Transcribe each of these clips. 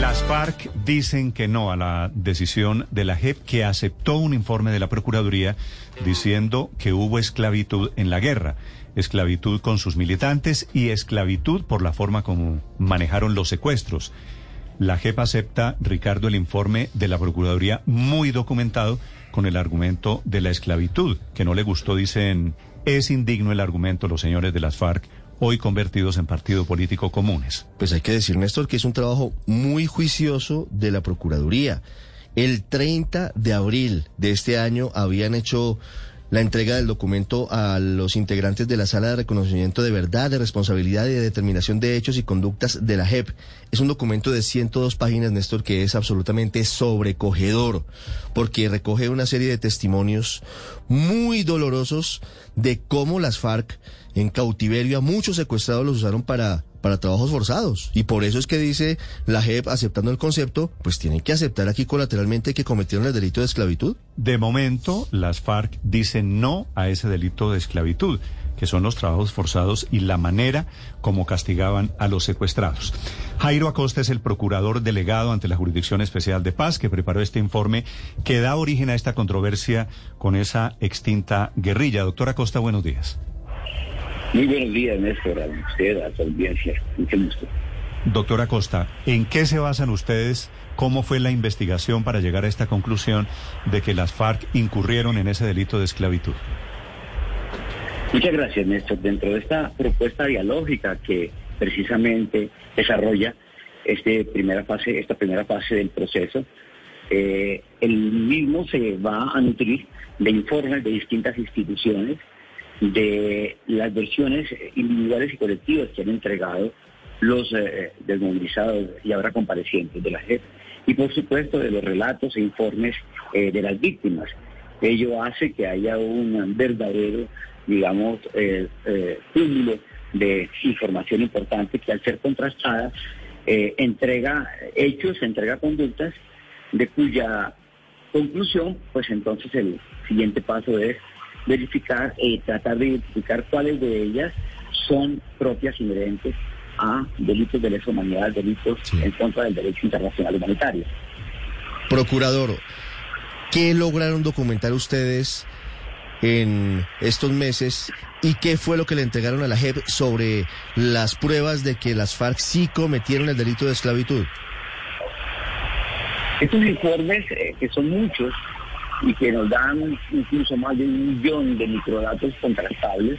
Las FARC dicen que no a la decisión de la JEP que aceptó un informe de la Procuraduría diciendo que hubo esclavitud en la guerra, esclavitud con sus militantes y esclavitud por la forma como manejaron los secuestros. La JEP acepta, Ricardo, el informe de la Procuraduría muy documentado con el argumento de la esclavitud, que no le gustó, dicen, es indigno el argumento los señores de las FARC hoy convertidos en partido político comunes. Pues hay que decir, Néstor, que es un trabajo muy juicioso de la Procuraduría. El 30 de abril de este año habían hecho la entrega del documento a los integrantes de la Sala de Reconocimiento de Verdad, de Responsabilidad y de Determinación de Hechos y Conductas de la JEP. Es un documento de 102 páginas, Néstor, que es absolutamente sobrecogedor, porque recoge una serie de testimonios muy dolorosos de cómo las FARC en cautiverio a muchos secuestrados los usaron para, para trabajos forzados. Y por eso es que dice la JEP, aceptando el concepto, pues tienen que aceptar aquí colateralmente que cometieron el delito de esclavitud. De momento, las FARC dicen no a ese delito de esclavitud, que son los trabajos forzados y la manera como castigaban a los secuestrados. Jairo Acosta es el procurador delegado ante la Jurisdicción Especial de Paz que preparó este informe que da origen a esta controversia con esa extinta guerrilla. Doctor Acosta, buenos días. Muy buenos días, Néstor, a usted, a su audiencia. Mucho gusto. Doctor Acosta, ¿en qué se basan ustedes? ¿Cómo fue la investigación para llegar a esta conclusión de que las FARC incurrieron en ese delito de esclavitud? Muchas gracias, Néstor. Dentro de esta propuesta dialógica que precisamente desarrolla este primera fase, esta primera fase del proceso, eh, el mismo se va a nutrir de informes de distintas instituciones de las versiones individuales y colectivas que han entregado los eh, desmovilizados y ahora comparecientes de la JEP y por supuesto de los relatos e informes eh, de las víctimas. Ello hace que haya un verdadero, digamos, eh, cúmulo de información importante que al ser contrastada entrega hechos, entrega conductas de cuya conclusión, pues entonces el siguiente paso es verificar, eh, tratar de identificar cuáles de ellas son propias inherentes a delitos de lesa humanidad, delitos en contra del derecho internacional humanitario. Procurador, ¿qué lograron documentar ustedes en estos meses y qué fue lo que le entregaron a la JEP sobre las pruebas de que las FARC sí cometieron el delito de esclavitud? Estos informes, eh, que son muchos, y que nos dan incluso más de un millón de microdatos contrastables.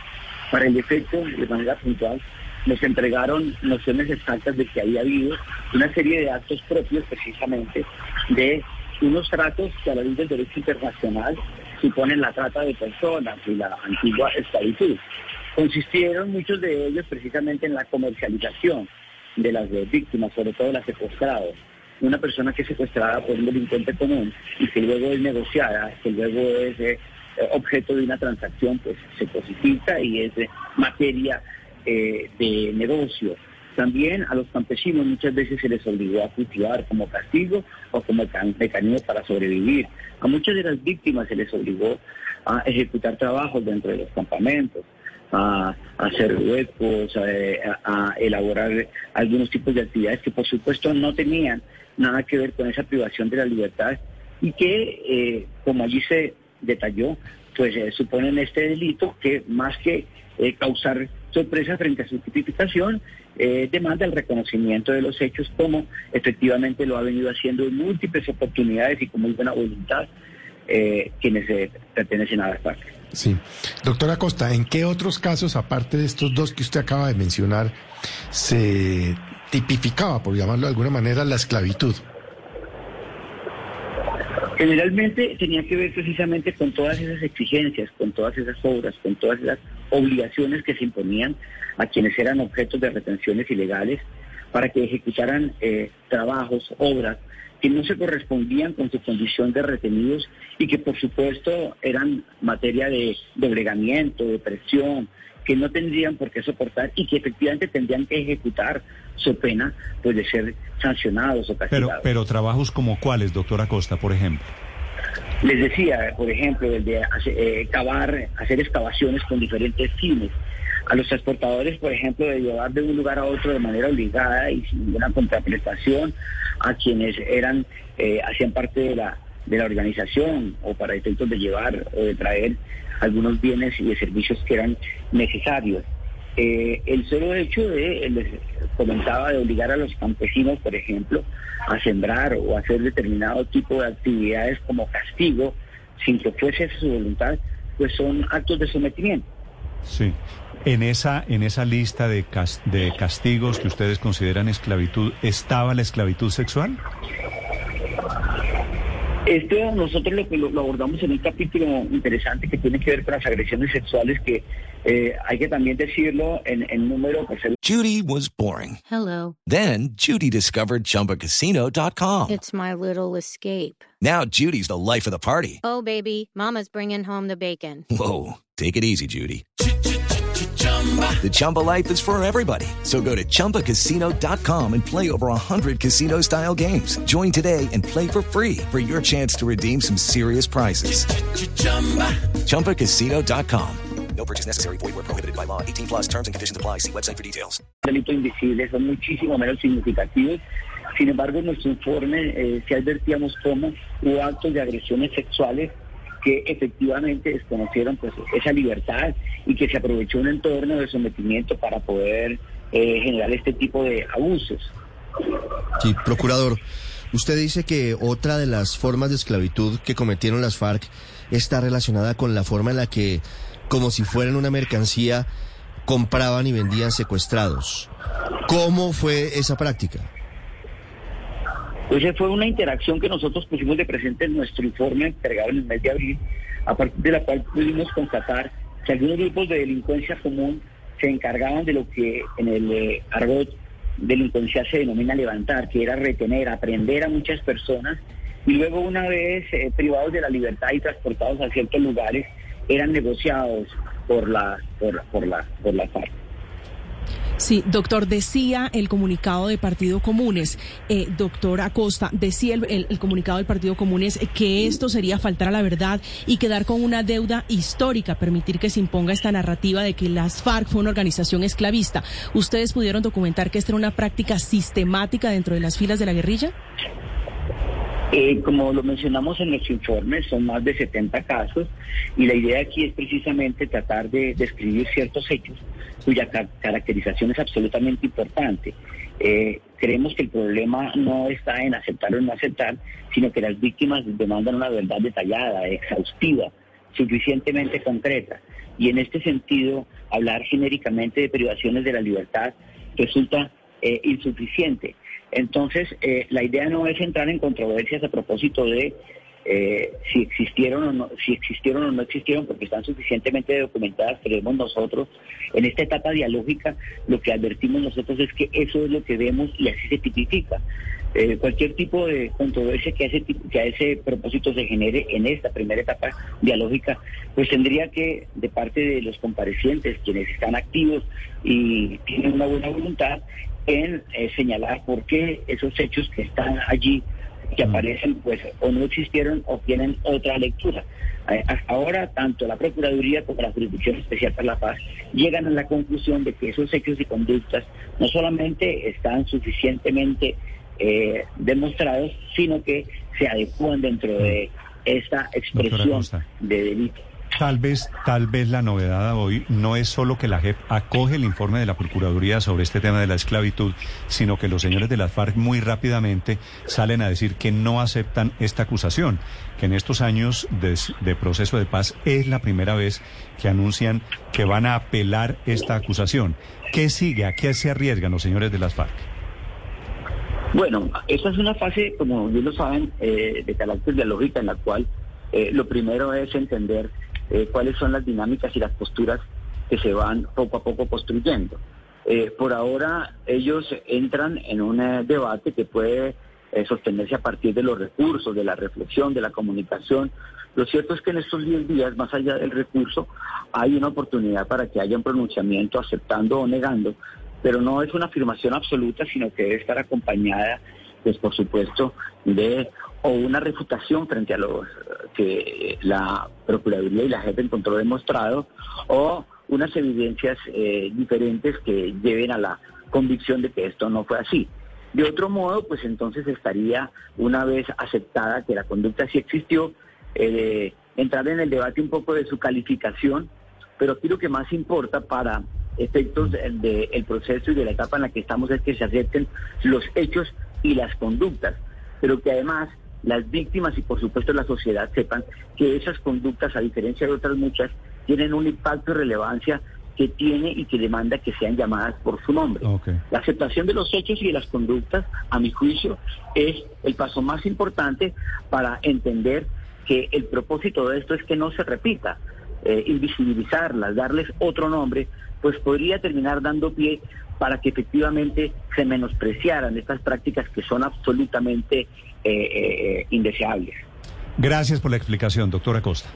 Para el efecto, de manera puntual, nos entregaron nociones exactas de que había habido una serie de actos propios precisamente de unos tratos que a la luz del derecho internacional suponen la trata de personas y la antigua esclavitud. Consistieron muchos de ellos precisamente en la comercialización de las víctimas, sobre todo las secuestradas una persona que es secuestrada por un delincuente común y que luego es negociada, que luego es eh, objeto de una transacción, pues se cosifica y es materia eh, de negocio. También a los campesinos muchas veces se les obligó a cultivar como castigo o como mecanismo para sobrevivir. A muchas de las víctimas se les obligó a ejecutar trabajos dentro de los campamentos hacer huecos, a, elaborar algunos tipos de actividades que por supuesto no tenían nada que ver con esa privación de la libertad y que, eh, como allí se detalló, pues eh, suponen este delito que más que eh, causar sorpresa frente a su tipificación, demanda el reconocimiento de los hechos como efectivamente lo ha venido haciendo en múltiples oportunidades y con muy buena voluntad quienes pertenecen a la parte. Sí. Doctora Costa, ¿en qué otros casos, aparte de estos dos que usted acaba de mencionar, se tipificaba, por llamarlo de alguna manera, la esclavitud? Generalmente tenía que ver precisamente con todas esas exigencias, con todas esas obras, con todas esas obligaciones que se imponían a quienes eran objetos de retenciones ilegales para que ejecutaran eh, trabajos, obras que no se correspondían con su condición de retenidos y que por supuesto eran materia de doblegamiento, de presión, que no tendrían por qué soportar y que efectivamente tendrían que ejecutar su pena pues de ser sancionados o castigados. Pero, pero trabajos como cuáles, doctora Costa, por ejemplo. Les decía, por ejemplo, el de eh, cavar, hacer excavaciones con diferentes fines. A los transportadores, por ejemplo, de llevar de un lugar a otro de manera obligada y sin ninguna contraprestación a quienes eran, eh, hacían parte de la, de la organización o para efectos de llevar o de traer algunos bienes y de servicios que eran necesarios. Eh, el solo hecho de, les comentaba, de obligar a los campesinos, por ejemplo, a sembrar o hacer determinado tipo de actividades como castigo, sin que fuese su voluntad, pues son actos de sometimiento. Sí. En esa, en esa lista de, de castigos que ustedes consideran esclavitud, ¿estaba la esclavitud sexual? Esto nosotros lo, lo, abordamos en un capítulo interesante que tiene que ver con las agresiones sexuales que eh, hay que también decirlo en, en número. Pues, Judy was boring. Hello. Then Judy discovered ChumbaCasino.com. It's my little escape. Now Judy's the life of the party. Oh baby, Mama's bringing home the bacon. Whoa, take it easy, Judy. The Chumba life is for everybody. So go to ChumbaCasino.com and play over 100 casino style games. Join today and play for free for your chance to redeem some serious prizes. Ch-ch-chumba. ChumbaCasino.com. No purchase necessary. Void where prohibited by law. 18 plus terms and conditions apply. See website for details. Delitos invisibles son muchísimo menos significativos. Sin embargo, en nuestro informe eh, sí advertíamos cómo hubo actos de agresiones sexuales que efectivamente desconocieron pues esa libertad y que se aprovechó un entorno de sometimiento para poder eh, generar este tipo de abusos. Sí, procurador, usted dice que otra de las formas de esclavitud que cometieron las FARC está relacionada con la forma en la que, como si fueran una mercancía, compraban y vendían secuestrados. ¿Cómo fue esa práctica? Pues fue una interacción que nosotros pusimos de presente en nuestro informe entregado en el mes de abril, a partir de la cual pudimos constatar que algunos grupos de delincuencia común se encargaban de lo que en el eh, argot delincuencia se denomina levantar, que era retener, aprender a muchas personas y luego una vez eh, privados de la libertad y transportados a ciertos lugares eran negociados por la por, por la por la FARC. Sí, doctor, decía el comunicado de Partido Comunes, eh, doctor Acosta, decía el, comunicado del Partido Comunes que esto sería faltar a la verdad y quedar con una deuda histórica, permitir que se imponga esta narrativa de que las FARC fue una organización esclavista. ¿Ustedes pudieron documentar que esta era una práctica sistemática dentro de las filas de la guerrilla? Eh, como lo mencionamos en nuestro informe, son más de 70 casos y la idea aquí es precisamente tratar de describir ciertos hechos cuya caracterización es absolutamente importante. Eh, creemos que el problema no está en aceptar o no aceptar, sino que las víctimas demandan una verdad detallada, exhaustiva, suficientemente concreta. Y en este sentido, hablar genéricamente de privaciones de la libertad resulta eh, insuficiente. Entonces, eh, la idea no es entrar en controversias a propósito de eh, si existieron o no, si existieron o no existieron, porque están suficientemente documentadas, creemos nosotros. En esta etapa dialógica, lo que advertimos nosotros es que eso es lo que vemos y así se tipifica. Cualquier tipo de controversia que a, ese, que a ese propósito se genere en esta primera etapa dialógica, pues tendría que, de parte de los comparecientes, quienes están activos y tienen una buena voluntad, en eh, señalar por qué esos hechos que están allí, que mm. aparecen, pues o no existieron o tienen otra lectura. Eh, hasta ahora, tanto la Procuraduría como la Jurisdicción Especial para la Paz llegan a la conclusión de que esos hechos y conductas no solamente están suficientemente eh, demostrados, sino que se adecúan dentro de mm. esta expresión de delito. Tal vez, tal vez la novedad hoy no es solo que la JEP acoge el informe de la Procuraduría sobre este tema de la esclavitud, sino que los señores de las FARC muy rápidamente salen a decir que no aceptan esta acusación, que en estos años de, proceso de paz es la primera vez que anuncian que van a apelar esta acusación. ¿Qué sigue? ¿A qué se arriesgan los señores de las FARC? Bueno, esta es una fase, como bien lo saben, eh, de carácter dialógica en la cual eh, lo primero es entender eh, cuáles son las dinámicas y las posturas que se van poco a poco construyendo. Eh, por ahora ellos entran en un eh, debate que puede sostenerse a partir de los recursos, de la reflexión, de la comunicación. Lo cierto es que en estos 10 días, más allá del recurso, hay una oportunidad para que haya un pronunciamiento aceptando o negando, pero no es una afirmación absoluta, sino que debe estar acompañada, pues por supuesto, de o una refutación frente a lo que la Procuraduría y la JEP encontró demostrado, o unas evidencias eh, diferentes que lleven a la convicción de que esto no fue así. De otro modo, pues entonces estaría, una vez aceptada que la conducta sí existió, eh, entrar en el debate un poco de su calificación, pero aquí lo que más importa para efectos del proceso y de la etapa en la que estamos es que se acepten los hechos y las conductas, pero que además las víctimas y por supuesto la sociedad sepan que esas conductas, a diferencia de otras muchas, tienen un impacto y relevancia que tiene y que demanda que sean llamadas por su nombre. La aceptación de los hechos y de las conductas, a mi juicio, es el paso más importante para entender que el propósito de esto es que no se repita. Eh, invisibilizarlas, darles otro nombre, pues podría terminar dando pie para que efectivamente se menospreciaran estas prácticas que son absolutamente eh, eh, indeseables. Gracias por la explicación, doctora Costa.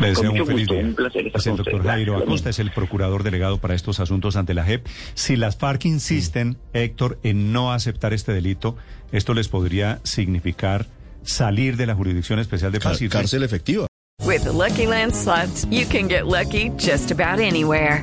Le deseo un feliz día. es el doctor Jairo Acosta, es el procurador delegado para estos asuntos ante la JEP. Si las FARC insisten, Héctor, en no aceptar este delito, esto les podría significar salir de la Jurisdicción Especial de Paz. y Cárcel efectiva. With the Lucky Land slots, you can get lucky just about anywhere.